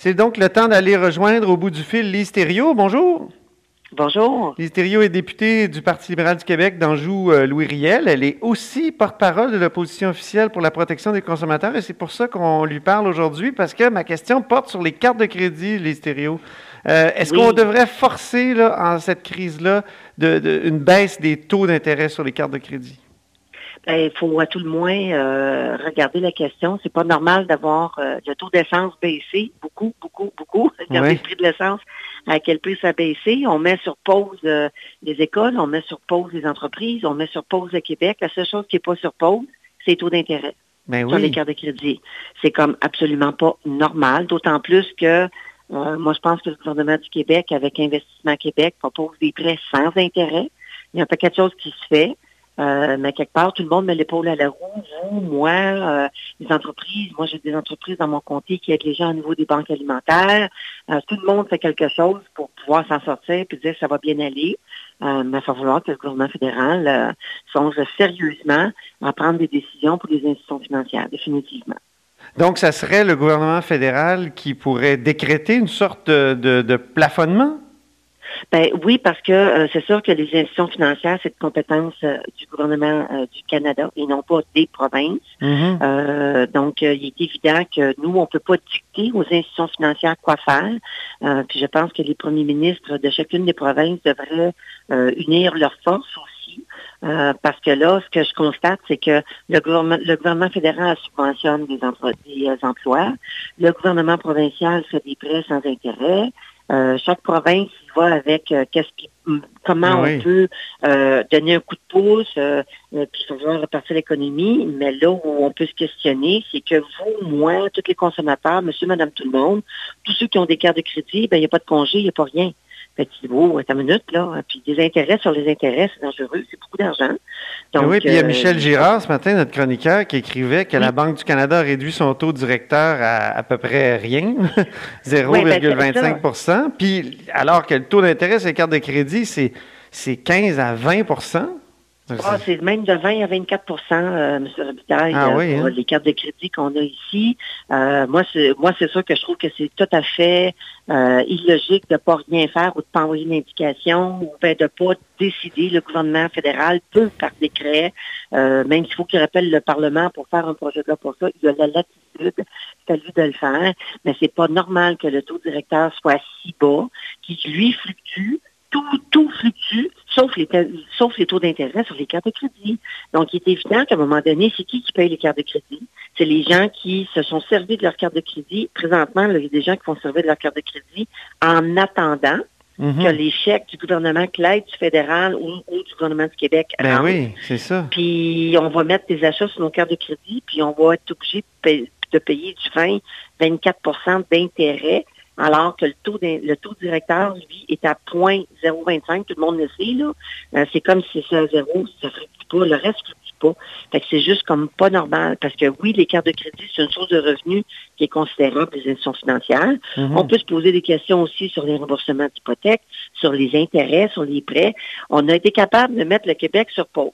C'est donc le temps d'aller rejoindre au bout du fil Lise Thériault. Bonjour. Bonjour. Lise Thériault est députée du Parti libéral du Québec d'Anjou euh, Louis Riel. Elle est aussi porte-parole de l'opposition officielle pour la protection des consommateurs et c'est pour ça qu'on lui parle aujourd'hui parce que ma question porte sur les cartes de crédit, Lise Thériault. Euh, Est-ce qu'on devrait forcer là, en cette crise-là de, une baisse des taux d'intérêt sur les cartes de crédit? Ben, il faut à tout le moins euh, regarder la question. C'est pas normal d'avoir euh, le taux d'essence baissé beaucoup, beaucoup, beaucoup. Regardez le prix de l'essence, à quel prix ça a baissé. On met sur pause euh, les écoles, on met sur pause les entreprises, on met sur pause le Québec. La seule chose qui n'est pas sur pause, c'est les taux d'intérêt ben sur les cartes de crédit. C'est comme absolument pas normal, d'autant plus que moi, je pense que le gouvernement du Québec, avec Investissement Québec, propose des prêts sans intérêt. Il y a un paquet de choses qui se fait. Euh, mais quelque part, tout le monde met l'épaule à la roue. Vous, moi, euh, les entreprises. Moi, j'ai des entreprises dans mon comté qui aident les gens au niveau des banques alimentaires. Euh, tout le monde fait quelque chose pour pouvoir s'en sortir puis dire que ça va bien aller. mais il va falloir que le gouvernement fédéral songe sérieusement à prendre des décisions pour les institutions financières, définitivement. Donc, ça serait le gouvernement fédéral qui pourrait décréter une sorte de plafonnement? Ben oui, parce que euh, c'est sûr que les institutions financières, c'est de compétence euh, du gouvernement euh, du Canada et non pas des provinces. Mm-hmm. donc, il est évident que nous, on ne peut pas dicter aux institutions financières quoi faire. puis je pense que les premiers ministres de chacune des provinces devraient unir leurs forces aussi. parce que là, ce que je constate, c'est que le gouvernement, le gouvernement fédéral subventionne des, des emplois, le gouvernement provincial fait des prêts sans intérêt, euh, chaque province va avec euh, qu'est-ce qui, comment on peut euh, donner un coup de pouce, puis voir repartir l'économie. Mais là où on peut se questionner, c'est que vous, moi, tous les consommateurs, monsieur, madame, tout le monde, tous ceux qui ont des cartes de crédit, ben il n'y a pas de congé, il n'y a pas rien. Petit beau, ta minute, là. Puis des intérêts sur les intérêts, c'est dangereux, c'est beaucoup d'argent. oui, puis il y a Michel Girard ce matin, notre chroniqueur, qui écrivait que la Banque du Canada a réduit son taux directeur à à peu près rien, 0,25 ben, Puis alors que le taux d'intérêt sur les cartes de crédit, c'est 15 à 20 ah, c'est même de 20 à 24 euh, M. Robitaille, ah, oui, hein? les cartes de crédit qu'on a ici. Euh, moi, c'est moi, c'est sûr que je trouve que c'est tout à fait euh, illogique de ne pas rien faire ou de ne pas envoyer une indication ou ben, de ne pas décider. Le gouvernement fédéral peut, par décret, euh, même s'il faut qu'il rappelle le Parlement pour faire un projet de loi pour ça, il a la latitude, c'est à lui de le faire, mais c'est pas normal que le taux directeur soit si bas, qui lui fluctue tout, tout fluctue, sauf les, sauf les taux d'intérêt sur les cartes de crédit. Donc, il est évident qu'à un moment donné, c'est qui qui paye les cartes de crédit? C'est les gens qui se sont servis de leur carte de crédit. Présentement, il y a des gens qui vont servir de leur carte de crédit en attendant mm-hmm. que les chèques du gouvernement, que l'aide du fédéral ou, du gouvernement du Québec ben oui, c'est ça. Puis on va mettre des achats sur nos cartes de crédit, puis on va être obligé de payer du 20, 24% d'intérêt alors que le taux, le taux directeur, lui, est à 0.025, tout le monde le sait, là. Euh, c'est comme si c'est à zéro, ça ne pas, le reste ne pas. Fait que c'est juste comme pas normal, parce que oui, les cartes de crédit, c'est une source de revenus qui est considérable des institutions financières. Mm-hmm. On peut se poser des questions aussi sur les remboursements d'hypothèques, sur les intérêts, sur les prêts. On a été capable de mettre le Québec sur pause.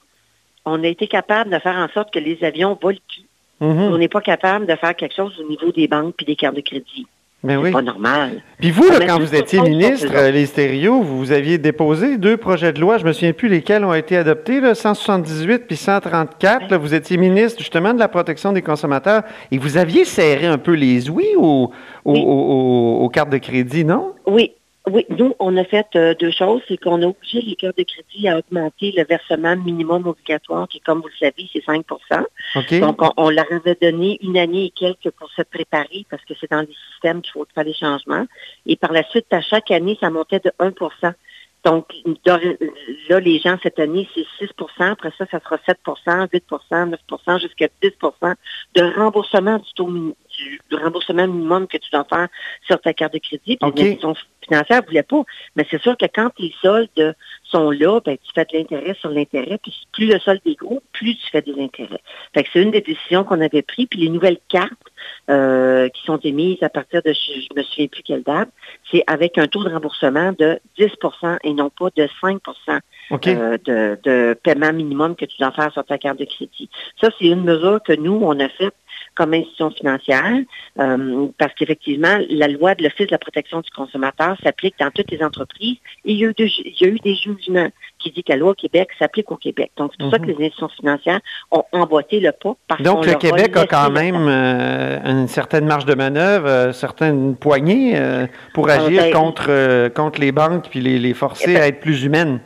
On a été capable de faire en sorte que les avions volent plus. Mm-hmm. On n'est pas capable de faire quelque chose au niveau des banques puis des cartes de crédit. Mais oui. pas normal. Puis vous, quand vous étiez ministre, les stéréos, vous aviez déposé deux projets de loi, je me souviens plus lesquels ont été adoptés, là, 178 puis 134. vous étiez ministre justement de la protection des consommateurs et vous aviez serré un peu les ouïes aux, aux cartes de crédit, non? Oui, oui, nous, on a fait euh, deux choses. C'est qu'on a obligé les cœurs de crédit à augmenter le versement minimum obligatoire, qui, comme vous le savez, c'est 5% Donc, on, leur avait donné une année et quelques pour se préparer, parce que c'est dans les systèmes qu'il faut faire des changements. Et par la suite, à chaque année, ça montait de 1% donc, là, les gens, cette année, c'est 6% Après ça, ça sera 7% 8% 9% jusqu'à 10% de remboursement du taux du, remboursement minimum que tu dois faire sur ta carte de crédit. Puis financière ne voulait pas. Mais c'est sûr que quand les soldes sont là, ben, tu fais de l'intérêt sur l'intérêt. Puis plus le solde est gros, plus tu fais des intérêts. Fait que c'est une des décisions qu'on avait prises. Puis les nouvelles cartes euh, qui sont émises à partir de, je me souviens plus quelle date, c'est avec un taux de remboursement de 10% et non pas de 5% euh, de, paiement minimum que tu dois faire sur ta carte de crédit. Ça, c'est une mesure que nous, on a faite comme institution financière, euh, parce qu'effectivement, la loi de l'Office de la protection du consommateur s'applique dans toutes les entreprises et il y a eu, il y a eu des jugements qui disent que la loi au Québec s'applique au Québec. Donc, c'est pour ça que mhm. les institutions financières ont emboîté le pas. Parce Donc, le Québec a quand même euh, une certaine marge de manœuvre, une euh, certaine poignée pour ah, agir ben, contre, contre les banques puis les, les forcer eh ben, à être plus humaines.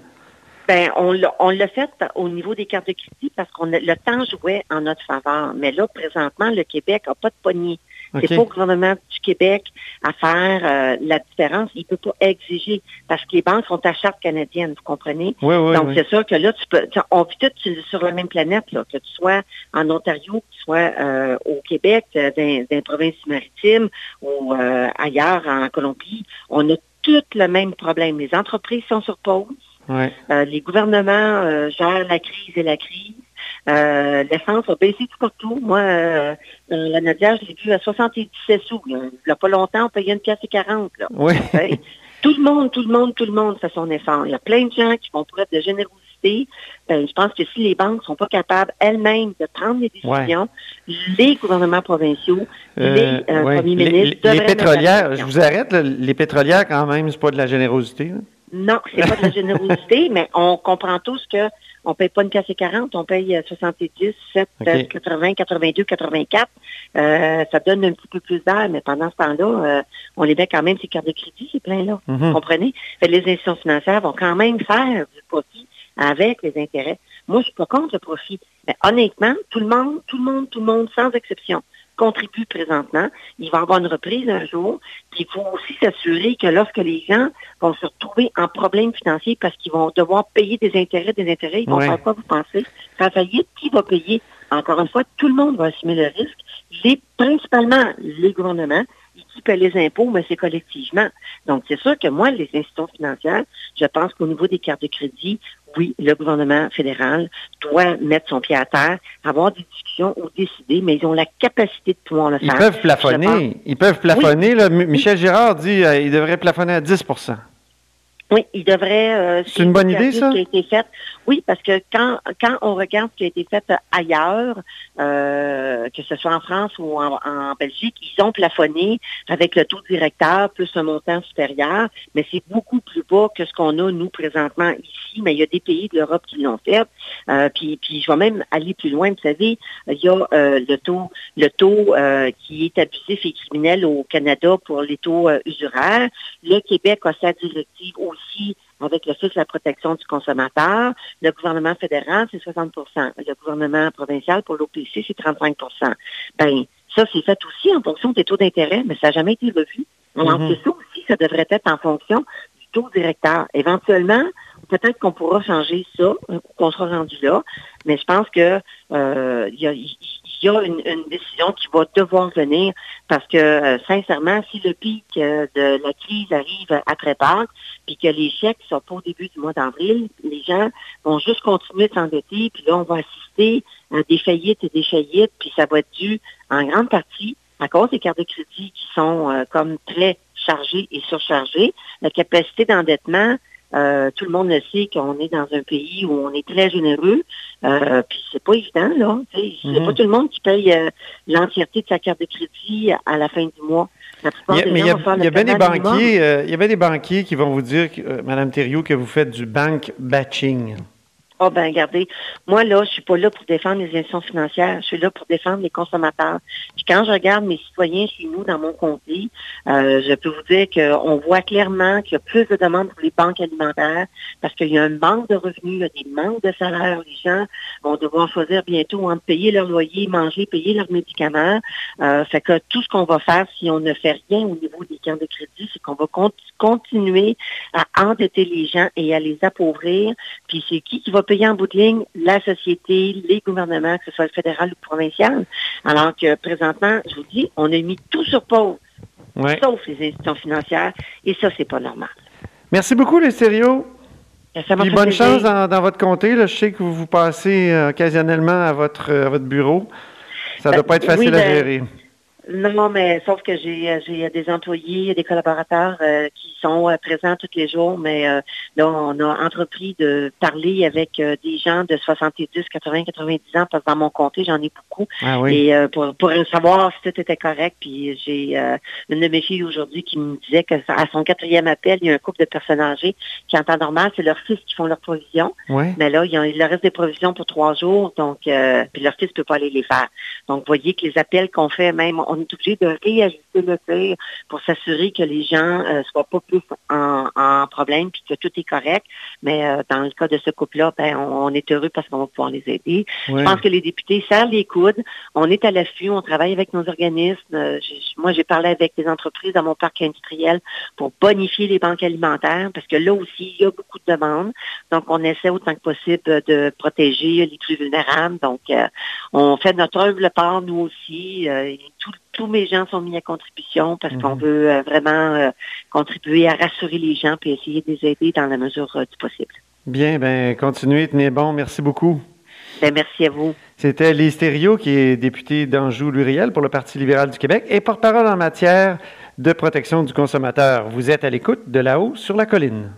Ben, on l'a fait au niveau des cartes de crédit parce qu'on le temps jouait en notre faveur. Mais là, présentement, le Québec n'a pas de poignée. C'est pas au gouvernement du Québec à faire euh, la différence. Il peut pas exiger parce que les banques sont à charte canadienne, vous comprenez? Oui, oui, Donc, c'est sûr que là, tu peux, on vit tous sur la même planète, là, que tu sois en Ontario, que tu sois euh, au Québec, euh, dans, dans les provinces maritimes ou ailleurs en Colombie. On a tous le même problème. Les entreprises sont sur pause. Euh, les gouvernements euh, gèrent la crise et la crise. Euh, L'essence a baissé tout partout. Moi, euh, la Nadia, je l'ai vu à 77 sous. Il n'y a pas longtemps, on payait une pièce et 40. Là. Oui. tout le monde, tout le monde, tout le monde fait son effort. Il y a plein de gens qui font preuve de générosité. Ben, je pense que si les banques ne sont pas capables elles-mêmes de prendre les décisions, les gouvernements provinciaux, les premiers ministres... Les, pétrolières, je vous arrête, les pétrolières quand même, c'est pas de la générosité. Non, c'est pas de la générosité, mais on comprend tous que on paye pas une casse 40, on paye 70, 7, 80, 82, 84. ça donne un petit peu plus d'air, mais pendant ce temps-là, euh, on les met quand même ces cartes de crédit, ces pleins-là. Vous mhm. comprenez? les institutions financières vont quand même faire du profit avec les intérêts. Moi, je suis pas contre le profit. Mais honnêtement, tout le monde, tout le monde, tout le monde, sans exception, contribue présentement. Il va y avoir une reprise un jour. Puis il faut aussi s'assurer que lorsque les gens vont se retrouver en problème financier parce qu'ils vont devoir payer des intérêts, des intérêts, ils vont faire quoi, vous pensez? Faire faillite, qui va payer? Encore une fois, tout le monde va assumer le risque. Les, principalement les gouvernements, qui paient les impôts, mais c'est collectivement. Donc, c'est sûr que moi, les institutions financières, je pense qu'au niveau des cartes de crédit, oui, le gouvernement fédéral doit mettre son pied à terre, avoir des discussions ou décider, mais ils ont la capacité de pouvoir le faire. Ils peuvent plafonner. Ils peuvent plafonner. Michel Girard dit qu'il devrait plafonner à 10% oui, il devrait. Euh, c'est une bonne idée, ça? Qui a été faite. Oui, parce que quand quand on regarde ce qui a été fait ailleurs, euh, que ce soit en France ou en, Belgique, ils ont plafonné avec le taux directeur plus un montant supérieur, mais c'est beaucoup plus bas que ce qu'on a nous présentement ici. Mais il y a des pays de l'Europe qui l'ont fait. Euh, puis puis je vais même aller plus loin. Vous savez, il y a euh, le taux le taux euh, qui est abusif et criminel au Canada pour les taux usuraires. Le Québec a sa directive aussi avec le de la protection du consommateur. Le gouvernement fédéral, c'est 60% Le gouvernement provincial, pour l'OPC, c'est 35% Ben, ça, c'est fait aussi en fonction des taux d'intérêt, mais ça n'a jamais été revu. Alors, mm ça aussi, ça devrait être en fonction du taux directeur. Éventuellement, peut-être qu'on pourra changer ça, qu'on sera rendu là, mais je pense que euh, il y a, y a une, décision qui va devoir venir parce que, euh, sincèrement, si le pic euh, de la crise arrive après Pâques, puis que les chèques sont au début du mois d'avril, les gens vont juste continuer de s'endetter, puis là, on va assister à des faillites et des faillites, puis ça va être dû en grande partie à cause des cartes de crédit qui sont comme très chargées et surchargées. La capacité d'endettement, euh, tout le monde le sait qu'on est dans un pays où on est très généreux. Euh, puis c'est pas évident, là. C'est pas mhm. tout le monde qui paye euh, l'entièreté de sa carte de crédit à la fin du mois. mais il y a, bien des banquiers, euh, il y a bien des banquiers qui vont vous dire, Madame Thériault, que vous faites du bank batching. Ah oh, ben regardez, moi là, je suis pas là pour défendre les institutions financières, je suis là pour défendre les consommateurs. Puis quand je regarde mes citoyens chez nous dans mon comté, euh, je peux vous dire qu'on voit clairement qu'il y a plus de demandes pour les banques alimentaires parce qu'il y a un manque de revenus, il y a des manques de salaires. Les gens vont devoir choisir bientôt entre payer leur loyer, manger, payer leurs médicaments. Euh, fait que tout ce qu'on va faire si on ne fait rien au niveau des camps de crédit, c'est qu'on va continuer à endetter les gens et à les appauvrir. Puis c'est qui qui va payer en bout de ligne la société, les gouvernements, que ce soit le fédéral ou le provincial. Alors que présentement, je vous dis, on a mis tout sur pause, sauf les institutions financières, et ça, c'est pas normal. Merci beaucoup, les sérieux. Puis bonne chance dans, votre comté. Je sais que vous vous passez euh, occasionnellement à votre, euh, votre bureau. Ça ne doit pas être facile à ben, gérer. Non, mais sauf que j'ai des employés, des collaborateurs euh, qui sont présents tous les jours, mais là, on a entrepris de parler avec des gens de 70, 80, 90 ans, parce que dans mon comté, j'en ai beaucoup. Ah et pour, pour savoir si tout était correct, puis j'ai une de mes filles aujourd'hui qui me disait que à son quatrième appel, il y a un couple de personnes âgées qui, en temps normal, c'est leurs fils qui font leurs provisions. Mais là, il, y leur reste des provisions pour trois jours, donc puis leur fils ne peut pas aller les faire. Donc, vous voyez que les appels qu'on fait, même, on est obligé de réajuster le tir pour s'assurer que les gens ne soient pas plus en, problème puis que tout est correct. Mais dans le cas de ce couple-là, ben, on, est heureux parce qu'on va pouvoir les aider. Je pense que les députés serrent les coudes. On est à l'affût, on travaille avec nos organismes. moi, j'ai parlé avec des entreprises dans mon parc industriel pour bonifier les banques alimentaires parce que là aussi, il y a beaucoup de demandes. Donc, on essaie autant que possible de protéger les plus vulnérables. Donc, on fait notre œuvre part, nous aussi. Euh, tous mes gens sont mis à contribution parce qu'on mhm. veut euh, vraiment euh, contribuer à rassurer les gens et essayer de les aider dans la mesure du possible. Bien, ben continuez, tenez bon. Merci beaucoup. Ben, merci à vous. C'était Lise Thériault, qui est députée d'Anjou-Luriel pour le Parti libéral du Québec et porte-parole en matière de protection du consommateur. Vous êtes à l'écoute de là-haut sur la colline.